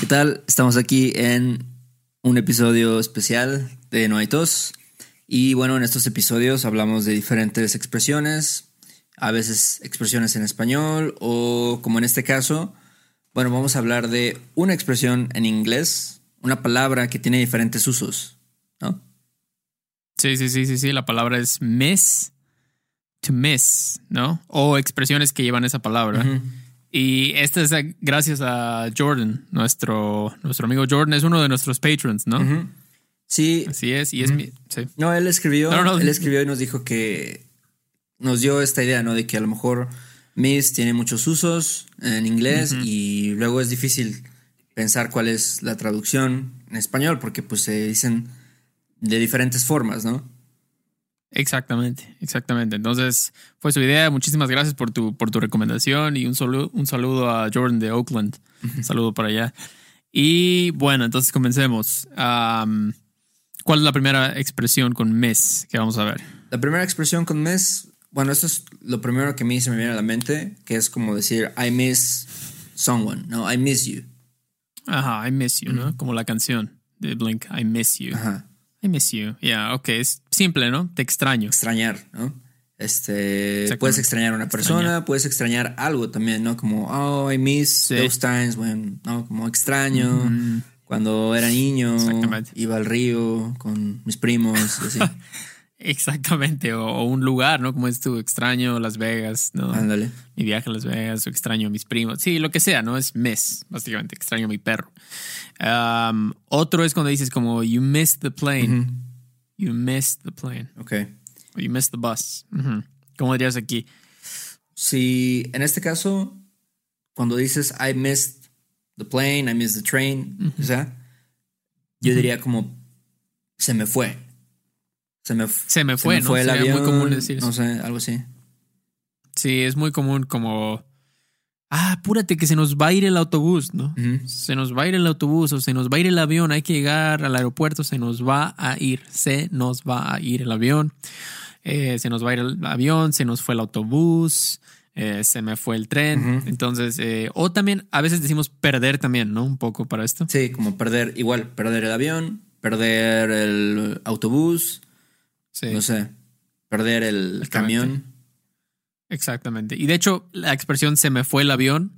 ¿Qué tal? Estamos aquí en un episodio especial de No hay tos. Y bueno, en estos episodios hablamos de diferentes expresiones, a veces expresiones en español o como en este caso, bueno, vamos a hablar de una expresión en inglés, una palabra que tiene diferentes usos, ¿no? Sí, sí, sí, sí, sí. La palabra es miss, to miss, ¿no? O expresiones que llevan esa palabra. Ujú. Y esta es gracias a Jordan, nuestro, nuestro amigo Jordan es uno de nuestros patrons, ¿no? Ujú. Sí, Así es, y es mi. Sí. No, él escribió, No, no, no. él escribió y nos dijo que nos dio esta idea, ¿no? De que a lo mejor Miss tiene muchos usos en inglés y luego es difícil pensar cuál es la traducción en español porque pues se dicen de diferentes formas, ¿no? Exactamente, exactamente. Entonces, fue su idea. Muchísimas gracias por tu, por tu recomendación y un saludo, un saludo a Jordan de Oakland. Un saludo para allá. Y bueno, entonces comencemos. ¿Cuál es la primera expresión con miss que vamos a ver? La primera expresión con miss, bueno, esto es lo primero que a mí se me viene a la mente, que es como decir I miss someone, no, I miss you. Ajá, I miss you, ¿no? Como la canción de Blink, I miss you. Ajá. I miss you. Yeah, ok, es simple, ¿no? Te extraño. extrañar, ¿no? Este, puedes extrañar a una persona, Extrañar. puedes extrañar algo también, ¿no? Como, oh, I miss Sí. those times when, ¿no? Como extraño cuando era niño, iba al río con mis primos, así. Exactamente, o, o un lugar, ¿no? Como es tu extraño Las Vegas, ¿no? Ándale. Mi viaje a Las Vegas, o extraño a mis primos. Sí, lo que sea, ¿no? Es miss, básicamente, extraño a mi perro. Um, otro es cuando dices como, you missed the plane. You missed the plane. Ok. O you missed the bus. ¿Cómo dirías aquí? Si en este caso, cuando dices I missed the plane, I missed the train, o sea, yo diría como se me fue. Se me, Se me fue, ¿no? el Sería muy avión, común decir eso. No sé, algo así. Sí, es muy común como, ah, apúrate que se nos va a ir el autobús, ¿no? Se nos va a ir el autobús o se nos va a ir el avión, hay que llegar al aeropuerto, se nos va a ir, se nos va a ir el avión, Eh, se nos va a ir el avión, se nos fue el autobús, eh, se me fue el tren. Entonces, eh, o también a veces decimos perder también, ¿no? Un poco para esto. Sí, como perder, igual, perder el avión, perder el autobús, Sí, no sé, perder el Exactamente. camión. exactamente. Y de hecho, la expresión se me fue el avión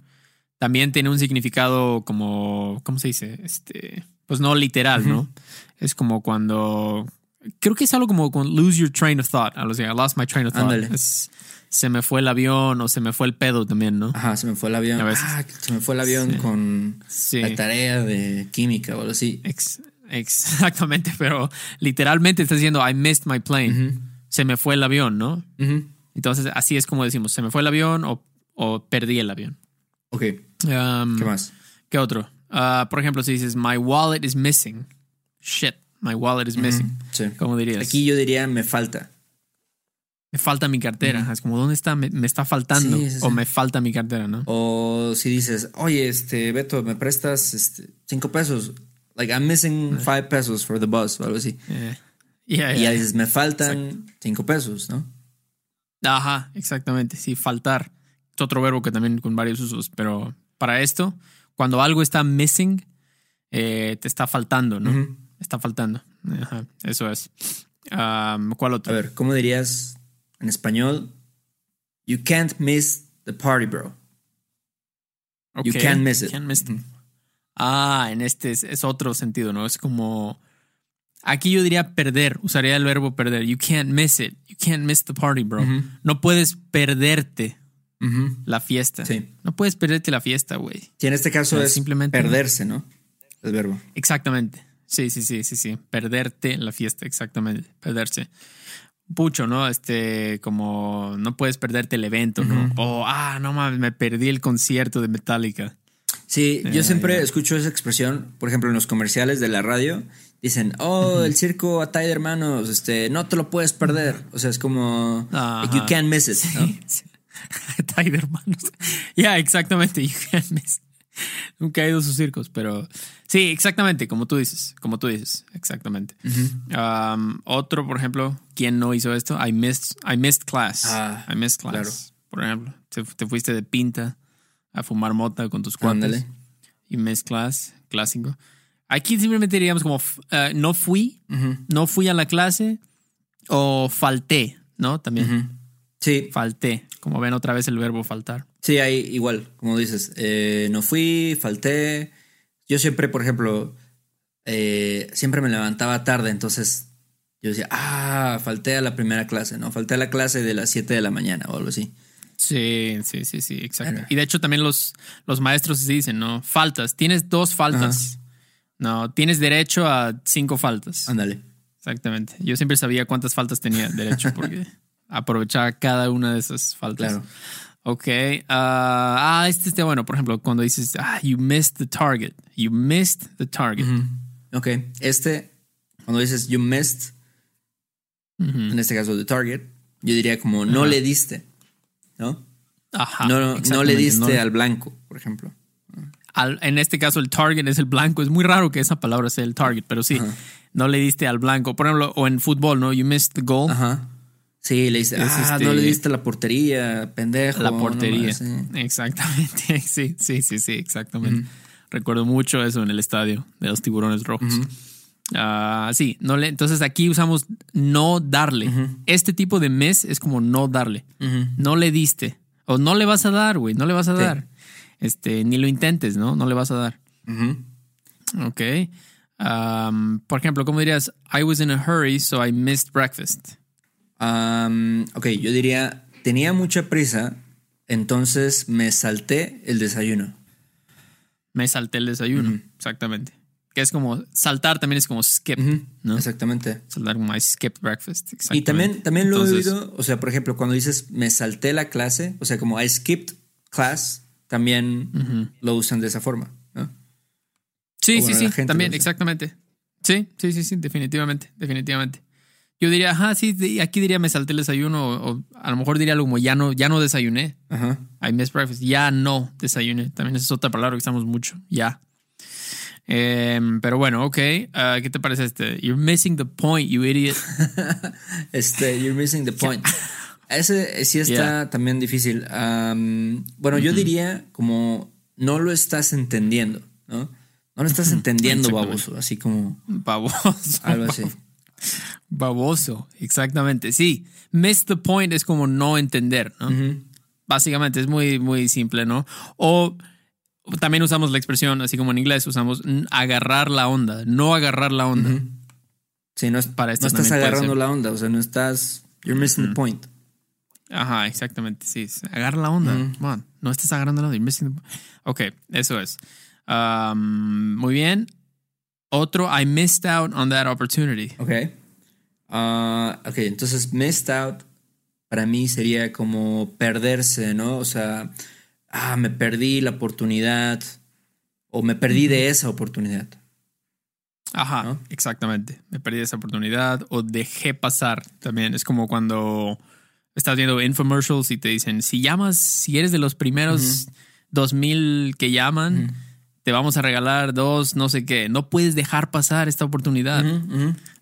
también tiene un significado como, ¿cómo se dice? Este, pues no literal, ¿no? Es como cuando creo que es algo como con lose your train of thought. Algo así, I lost my train of thought. Es- se me fue el avión o se me fue el pedo también, ¿no? Ajá, se me fue el avión. Ah, se me fue el avión Sí. con Sí. la tarea de química o algo así. Ex- exactamente, pero literalmente estás diciendo I missed my plane. Se me fue el avión, ¿no? Entonces, así es como decimos, se me fue el avión o, o perdí el avión. Ok, Um, ¿qué más? ¿Qué otro? Ah, por ejemplo, si dices my wallet is missing. Shit, my wallet is missing. Sí. ¿Cómo dirías? Aquí yo diría me falta. me falta mi cartera. Es como, ¿dónde está? Me, me está faltando. Sí, sí, sí. O me falta mi cartera, ¿no? O si dices, oye, este, Beto, ¿me prestas este, cinco pesos? Like, I'm missing five pesos for the bus o algo así. Eh, yeah, Y ya yeah. dices, me faltan cinco pesos, ¿no? Ajá, exactamente. Sí, faltar. Es otro verbo que también con varios usos, pero para esto, cuando algo está missing, eh, te está faltando, ¿no? Está faltando. Ajá, eso es. Um, ¿Cuál A otro? ver, ¿cómo dirías en español? You can't miss the party, bro. You Ok, can't miss it. can't miss it. Ah, en este es, es otro sentido, ¿no? Es como. Aquí yo diría perder, usaría el verbo perder. You can't miss it. You can't miss the party, bro. No puedes perderte la fiesta. Sí. No puedes perderte la fiesta, güey. Sí, en este caso sea, es simplemente- perderse, ¿no? El verbo. Exactamente. Sí, sí, sí, sí, sí. Perderte la fiesta, exactamente. Perderse. Pucho, ¿no? Este, como no puedes perderte el evento, ¿no? O, ah, no mames, me perdí el concierto de Metallica. Sí, yo siempre escucho esa expresión, por ejemplo, en los comerciales de la radio, dicen, oh, el circo Atay de hermanos, este, no te lo puedes perder. O sea, es como, you can't miss it. ¿no? Sí. Ty de hermanos. Ya, exactamente. You can't miss. Nunca he ido a sus circos, pero sí, exactamente, como tú dices, como tú dices, exactamente. Um, otro, por ejemplo, ¿quién no hizo esto? I missed, I missed class. Ah, I missed class. claro. Por ejemplo, te, te fuiste de pinta a fumar mota con tus cuates. Missed class. clásico. Aquí simplemente diríamos como eh, no fui, no fui a la clase o falté, ¿no? También Sí, falté. Como ven otra vez el verbo faltar. sí, ahí igual, como dices, eh, no fui, falté. Yo siempre, por ejemplo, eh, siempre me levantaba tarde, entonces yo decía, ah, falté a la primera clase, ¿no? Falté a la clase de las 7 de la mañana o algo así. Sí, sí, sí, sí, exacto. Y de hecho también los, los maestros dicen, ¿no? Faltas, tienes dos faltas. No, tienes derecho a cinco faltas. Ándale. Exactamente. Yo siempre sabía cuántas faltas tenía derecho porque aprovechaba cada una de esas faltas. Claro. Ok. ah, ah, este está bueno. Por ejemplo, cuando dices, ah, you missed the target. You missed the target. Ok, este, cuando dices you missed, en este caso the target, yo diría como no le diste, ¿no? Ajá. no, no, no le diste no- al blanco, por ejemplo. al- en este caso, el target es el blanco. Es muy raro que esa palabra sea el target, pero sí, no le diste al blanco. Por ejemplo, o en fútbol, ¿no? You missed the goal. Ajá. Sí, le diste, Es ah, este- no le diste la portería, pendejo. La portería. sí. Exactamente. Sí, sí, sí, sí, exactamente. Recuerdo mucho eso en el estadio de los tiburones rojos. Ah, sí, no le, entonces aquí usamos no darle. Este tipo de mes es como no darle. No le diste. O no le vas a dar, güey. No le vas a Sí. dar. Este, ni lo intentes, ¿no? No le vas a dar. Ujú. Ok. Um, por ejemplo, ¿cómo dirías? I was in a hurry, so I missed breakfast. Am, ok, yo diría, tenía mucha prisa, entonces me salté el desayuno. Me salté el desayuno. Exactamente. Que es como saltar también es como skip, ¿no? Exactamente. Saltar como I skipped breakfast. Y también, también lo Entonces, he oído, o sea, por ejemplo, cuando dices me salté la clase, o sea, como I skipped class, también lo usan de esa forma, ¿no? Sí, sí, sí. También, exactamente. Sí, sí, sí, sí. Definitivamente, definitivamente. Yo diría, ajá, sí, aquí diría me salté el desayuno, o, o a lo mejor diría algo como ya no, ya no desayuné. Ajá. I missed breakfast. Ya no desayuné. También esa es otra palabra que usamos mucho. Ya. Em, pero bueno, ok. Ah, ¿Qué te parece este? You're missing the point, you idiot. Este, you're missing the point. Ese sí está Yeah. también difícil. Bueno, yo diría como no lo estás entendiendo, ¿no? No lo estás entendiendo, baboso, así como Baboso. algo así. Baboso. Exactamente. Sí. Miss the point es como no entender, ¿no? Básicamente es muy, muy simple, ¿no? O también usamos la expresión, así como en inglés, usamos agarrar la onda, no agarrar la onda. Sí, no, es- Para esto no estás agarrando la onda, o sea, no estás. You're missing the point. Ajá, exactamente. Sí, agarra la onda. Come on, no estás agarrando la onda. you're missing the- Ok, eso es. Um, muy bien. Otro, I missed out on that opportunity. Ok. Ah, ok, entonces missed out para mí sería como perderse, ¿no? O sea, ah, me perdí la oportunidad o me perdí de esa oportunidad. Ajá, ¿No? exactamente. Me perdí esa oportunidad o dejé pasar también. Es como cuando estás viendo infomercials y te dicen, si llamas, si eres de los primeros dos mil que llaman, te vamos a regalar dos, no sé qué. No puedes dejar pasar esta oportunidad.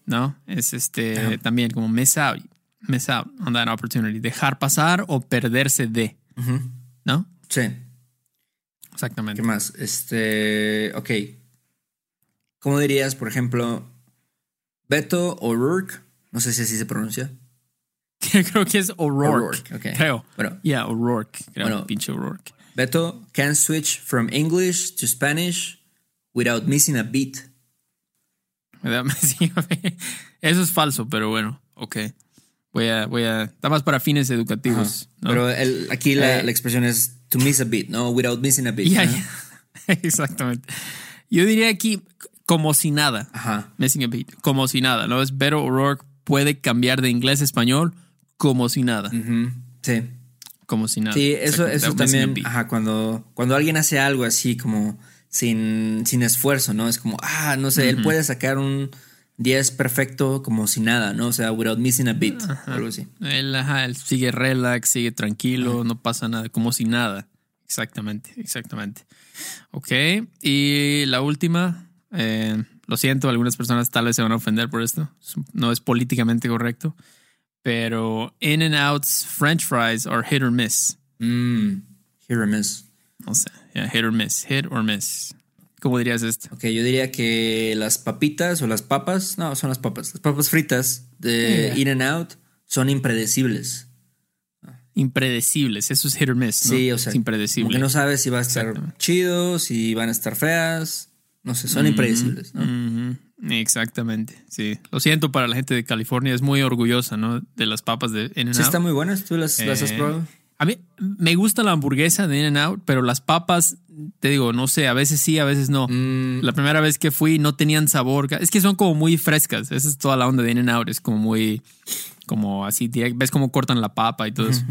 ¿no? Es este también como miss out, miss out on that opportunity. Dejar pasar o perderse de. ¿no? Sí. Exactamente. ¿Qué más? Este, ok. ¿Cómo dirías, por ejemplo, Beto O'Rourke? No sé si así se pronuncia. Creo que es O'Rourke. O'Rourke, ok. Creo. Bueno. Yeah, O'Rourke. Creo, Bueno. pinche O'Rourke. Beto can switch from English to Spanish without missing a beat. Me da- sí, Eso es falso, pero bueno, ok. Voy a, voy a, está más para fines educativos. ¿no? Pero el- aquí la, Eh. la expresión es to miss a beat, ¿no? Without missing a beat. Ya, ¿no? Exactamente. Yo diría aquí como si nada. Ajá. Missing a beat. Como si nada. ¿no? Es Beto O'Rourke puede cambiar de inglés a español como si nada. Sí. Como si nada. Sí, eso, eso también, ajá, cuando, cuando alguien hace algo así como sin, sin esfuerzo, ¿no? Es como, ah, no sé, él puede sacar un 10 perfecto como si nada, ¿no? O sea, without missing a beat, o algo así. Él, ajá, él sigue relax, sigue tranquilo, no pasa nada, como si nada. Exactamente, exactamente. Ok, y la última, eh, lo siento, algunas personas tal vez se van a ofender por esto, no es políticamente correcto, pero in and outs french fries are hit or miss. Mm, here or miss. No sé, yeah, hit or miss, hit or miss. ¿Cómo dirías esto? Ok, yo diría que las papitas o las papas, no, son las papas, las papas fritas de In and Out son impredecibles. Impredecibles, eso es hit or miss. ¿no? Sí, o sea, es impredecible. Como que no sabes si va a estar chido, si van a estar feas, no sé, son impredecibles. ¿no? Exactamente, sí. Lo siento para la gente de California, es muy orgullosa, ¿no? De las papas de In-N-Out. Sí, están muy buenas, tú las, las has Eh, probado. A mí me gusta la hamburguesa de In-N-Out, pero las papas, te digo, no sé, a veces sí, a veces no. Mm, La primera vez que fui no tenían sabor. Es que son como muy frescas. Esa es toda la onda de In-N-Out. Es como muy, como así, ves cómo cortan la papa y todo eso.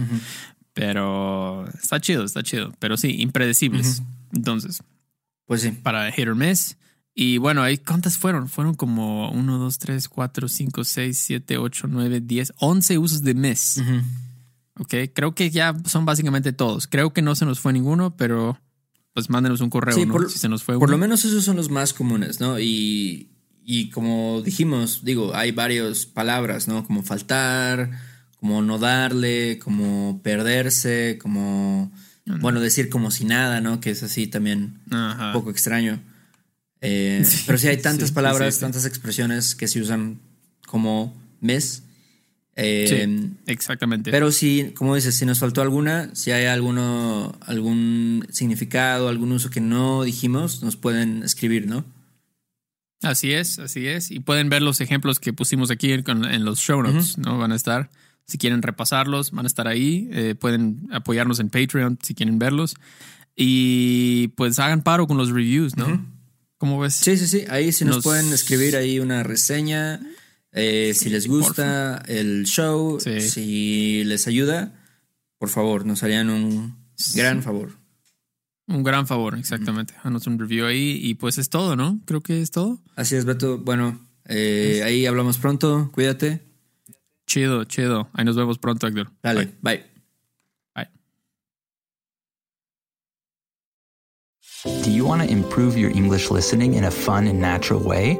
Pero está chido, está chido. Pero sí, impredecibles. Entonces, pues sí. para hit or miss. Y bueno, ¿cuántas fueron? Fueron como 1, 2, 3, 4, 5, 6, 7, 8, 9, 10, 11 usos de miss. Ujú. Ok, creo que ya son básicamente todos. Creo que no se nos fue ninguno, pero pues mándenos un correo Sí, ¿no? por- si se nos fue Por uno. lo menos esos son los más comunes, ¿no? Y, y como dijimos, digo, hay varias palabras, ¿no? Como faltar, como no darle, como perderse, como, bueno, decir como si nada, ¿no? Que es así también Ajá. un poco extraño. Eh, pero sí hay tantas Sí, palabras, tantas expresiones que se usan como mes. Eh, Sí, exactamente. Pero si, como dices, si nos faltó alguna, si hay alguno, algún significado, algún uso que no dijimos, nos pueden escribir, ¿no? Así es, así es. Y pueden ver los ejemplos que pusimos aquí en los show notes, ¿no? Van a estar. Si quieren repasarlos, van a estar ahí. Eh, pueden apoyarnos en Patreon si quieren verlos. Y pues hagan paro con los reviews, ¿no? ¿Cómo ves? Sí, sí, sí. Ahí si nos, Nos- pueden escribir ahí una reseña, eh, si les gusta el show, Sí. si les ayuda, por favor, nos harían un gran favor. Un gran favor, exactamente. Hanos un review ahí y pues es todo, ¿no? Creo que es todo. Así es, Beto. Bueno, eh, ahí hablamos pronto. Cuídate. Chido, chido. Ahí nos vemos pronto, Héctor. Dale, bye. Bye. Do you want to improve your English listening in a fun and natural way?